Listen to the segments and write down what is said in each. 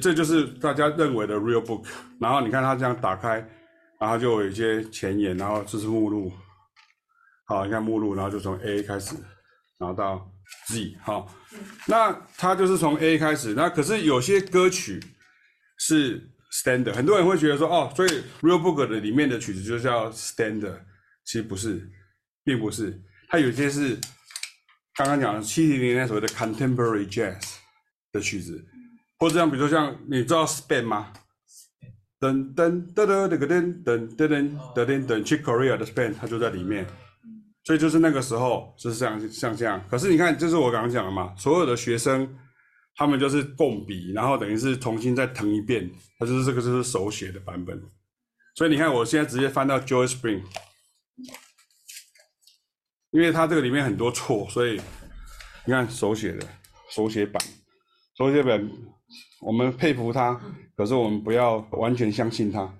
这就是大家认为的 real book。然后你看它这样打开，然后就有一些前言，然后这是目录。好，你看目录，然后就从 A 开始，然后到 Z。好，那它就是从 A 开始。那可是有些歌曲是 standard，很多人会觉得说，哦，所以 real book 的里面的曲子就叫 standard，其实不是，并不是。它有些是刚刚讲的七零年代所谓的 contemporary jazz 的曲子。或者像，比如说像，你知道 span 吗？等等，噔噔噔噔噔噔噔噔，CHICOREA 的 span，它就在里面。所以就是那个时候，就是像像这样。可是你看，就是我刚刚讲的嘛，所有的学生，他们就是共比，然后等于是重新再腾一遍，它就是这个就是手写的版本。所以你看我现在直接翻到 JOY SPRING，因为它这个里面很多错，所以你看手写的，手写版，手写本。我们佩服他，可是我们不要完全相信他，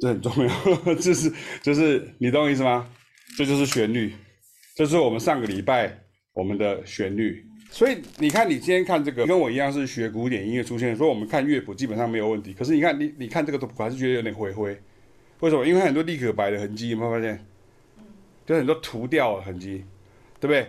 这很重要。这是就是你懂我意思吗？这就是旋律，这是我们上个礼拜我们的旋律。所以你看，你今天看这个，跟我一样是学古典音乐出身，所以我们看乐谱基本上没有问题。可是你看你你看这个谱，还是觉得有点灰灰。为什么？因为很多立可白的痕迹，有没有发现？就很多涂掉的痕迹，对不对？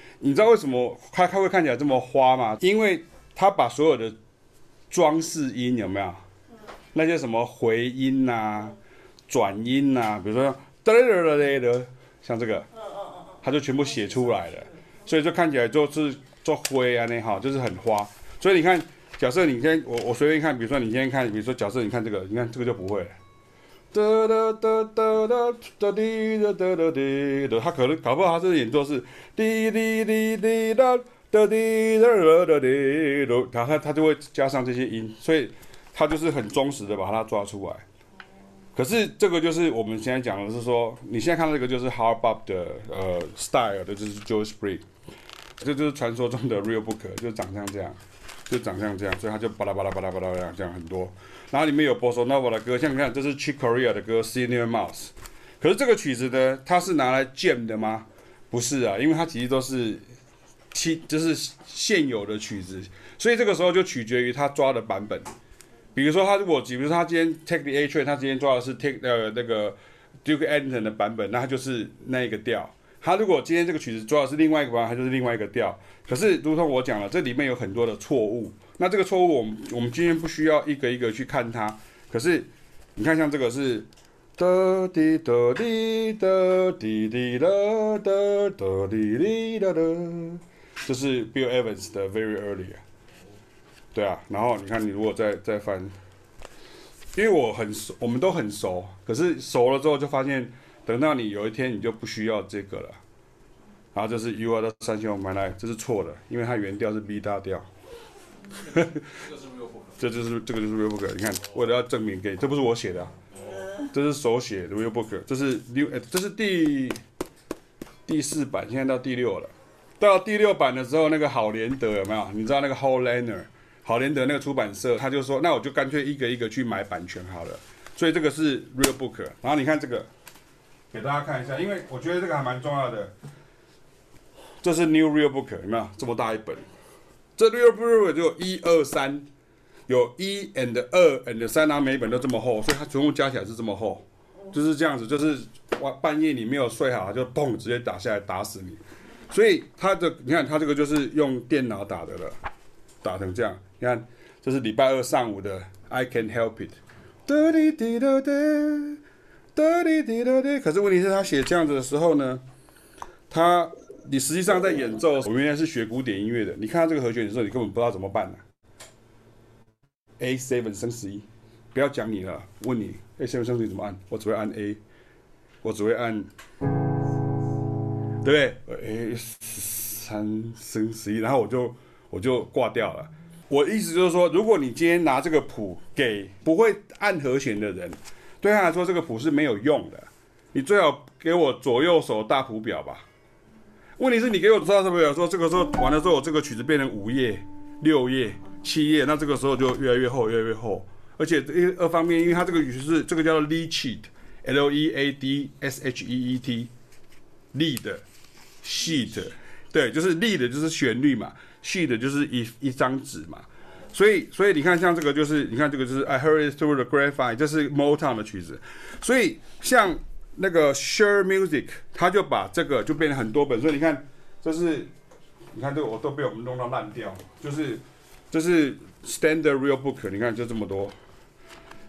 你知道为什么它它会看起来这么花吗？因为它把所有的装饰音有没有？那些什么回音呐、转音呐、比如说哒哒哒哒哒，像这个，它就全部写出来了，所以就看起来就是做灰啊那哈，就是很花。所以你看，假设你先我我随便看，比如说你今天看，比如说假设你看这个，你看这个就不会了。哒哒哒哒哒哒滴哒哒哒滴哒，他可能搞不好他是演奏是滴滴滴滴哒哒滴哒哒哒滴哒，然后他他就会加上这些音，所以他就是很忠实的把它抓出来。可是这个就是我们现在讲的是说，你现在看到这个就是 hard bop 的呃 style 的，就是 Joe Spring，这就是传说中的 real book，就长相这样。就长像这样，所以他就巴拉巴拉巴拉巴拉这样这样很多。然后里面有 Bossa Nova 的歌，像你看，这是 Chick Corea 的歌《Senior Mouse》。可是这个曲子呢，它是拿来 jam 的吗？不是啊，因为它其实都是其就是现有的曲子，所以这个时候就取决于他抓的版本。比如说他如果，比如说他今天 Take the A Train，他今天抓的是 Take 呃那个 Duke Ellington 的版本，那他就是那个调。他如果今天这个曲子抓的是另外一个版本，它就是另外一个调。可是，如同我讲了，这里面有很多的错误。那这个错误，我们我们今天不需要一个一个去看它。可是，你看，像这个是哒滴哒滴哒滴滴哒哒哒滴滴哒哒，这是 Bill Evans 的 Very Early。对啊，然后你看，你如果再再翻，因为我很熟，我们都很熟。可是熟了之后，就发现。等到你有一天你就不需要这个了，然后这是 You Are the Sunshine of My Life，这是错的，因为它原调是 B 大调。这就是这个就是 Real Book，你看，为了要证明给你，这不是我写的，啊，这是手写的 Real Book，这是 New，这是第第四版，现在到第六了。到第六版的时候，那个好联德有没有？你知道那个 Hollander 好联德那个出版社，他就说，那我就干脆一个一个去买版权好了。所以这个是 Real Book，然后你看这个。给大家看一下，因为我觉得这个还蛮重要的。这是 New Real Book，有没有这么大一本？这 Real Book 就一二三，有一 and 二 and 三，然后每一本都这么厚，所以它总共加起来是这么厚，就是这样子，就是晚半夜你没有睡好，就嘣直接打下来打死你。所以它的，你看它这个就是用电脑打的了，打成这样。你看，这是礼拜二上午的 I Can Help It。哒滴滴哒滴，可是问题是他写这样子的时候呢，他你实际上在演奏。我原来是学古典音乐的，你看到这个和弦的时候，你根本不知道怎么办呢、啊。A seven 升十一，不要讲你了，问你 A seven 升十一怎么按？我只会按 A，我只会按，对不对？A 三升十一，然后我就我就挂掉了。我意思就是说，如果你今天拿这个谱给不会按和弦的人。对他来说这个谱是没有用的。你最好给我左右手大谱表吧。问题是你给我大谱表说这个时候完了之后，这个曲子变成五页、六页、七页，那这个时候就越来越厚，越来越厚。而且一二方面，因为它这个曲子是这个叫做 lead sheet，L E A D S H E E T，lead sheet，对，就是 lead 就是旋律嘛，sheet 就是一一张纸嘛。所以，所以你看，像这个就是，你看这个就是 I heard it through the grapevine，这是 Motown 的曲子。所以，像那个 Shure Music，他就把这个就变成很多本。所以你看，这是，你看这个我都被我们弄到烂掉，就是，这是 Standard Real Book，你看就这么多。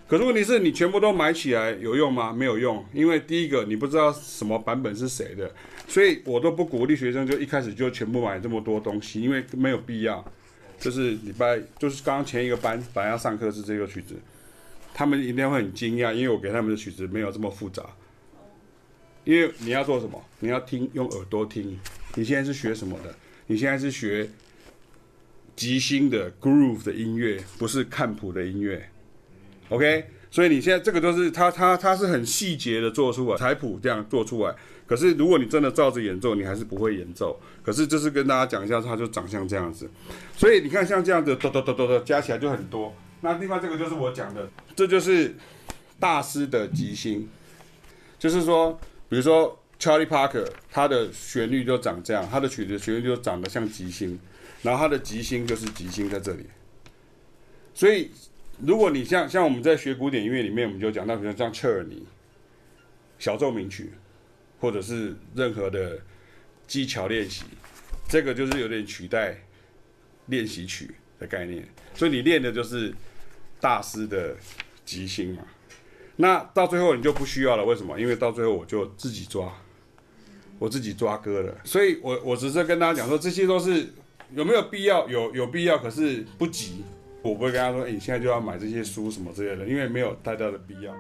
可是问题是你全部都买起来有用吗？没有用，因为第一个你不知道什么版本是谁的，所以我都不鼓励学生就一开始就全部买这么多东西，因为没有必要。就是礼拜，就是刚刚前一个班本来要上课是这个曲子，他们一定会很惊讶，因为我给他们的曲子没有这么复杂。因为你要做什么？你要听，用耳朵听。你现在是学什么的？你现在是学即兴的 groove 的音乐，不是看谱的音乐。OK，所以你现在这个都是他他他是很细节的做出来，彩谱这样做出来。可是如果你真的照着演奏，你还是不会演奏。可是就是跟大家讲一下，它就长像这样子。所以你看，像这样子，哆哆哆哆哆，加起来就很多。那另外这个就是我讲的，这就是大师的即兴。就是说，比如说 Charlie Parker，他的旋律就长这样，他的曲子旋律就长得像即兴，然后他的即兴就是即兴在这里。所以，如果你像像我们在学古典音乐里面，我们就讲到，比如像切尔尼小奏鸣曲。或者是任何的技巧练习，这个就是有点取代练习曲的概念，所以你练的就是大师的即兴嘛。那到最后你就不需要了，为什么？因为到最后我就自己抓，我自己抓歌了。所以我我只是跟大家讲说，这些都是有没有必要？有有必要，可是不急。我不会跟他说，哎，你现在就要买这些书什么之类的，因为没有太大的必要。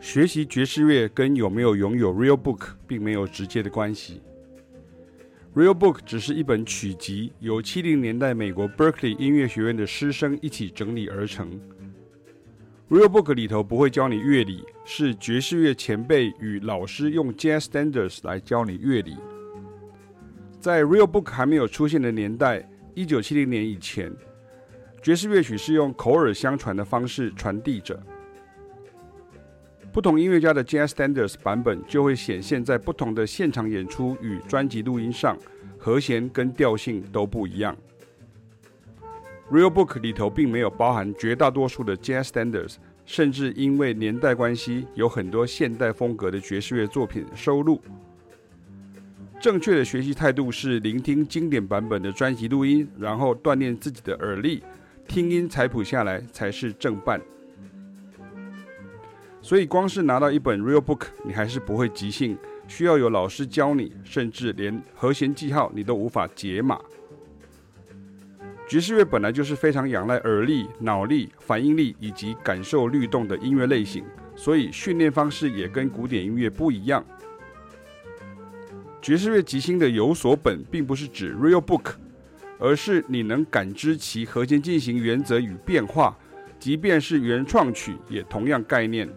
学习爵士乐跟有没有拥有 Real Book 并没有直接的关系。Real Book 只是一本曲集，由七零年代美国 Berkeley 音乐学院的师生一起整理而成。Real Book 里头不会教你乐理，是爵士乐前辈与老师用 Jazz Standards 来教你乐理。在 Real Book 还没有出现的年代，一九七零年以前，爵士乐曲是用口耳相传的方式传递着。不同音乐家的 Jazz Standards 版本就会显现在不同的现场演出与专辑录音上，和弦跟调性都不一样。Real Book 里头并没有包含绝大多数的 Jazz Standards，甚至因为年代关系，有很多现代风格的爵士乐作品收录。正确的学习态度是聆听经典版本的专辑录音，然后锻炼自己的耳力，听音采谱下来才是正办。所以，光是拿到一本 Real Book，你还是不会即兴，需要有老师教你，甚至连和弦记号你都无法解码。爵士乐本来就是非常仰赖耳力、脑力、反应力以及感受律动的音乐类型，所以训练方式也跟古典音乐不一样。爵士乐即兴的有所本，并不是指 Real Book，而是你能感知其核心进行原则与变化，即便是原创曲，也同样概念。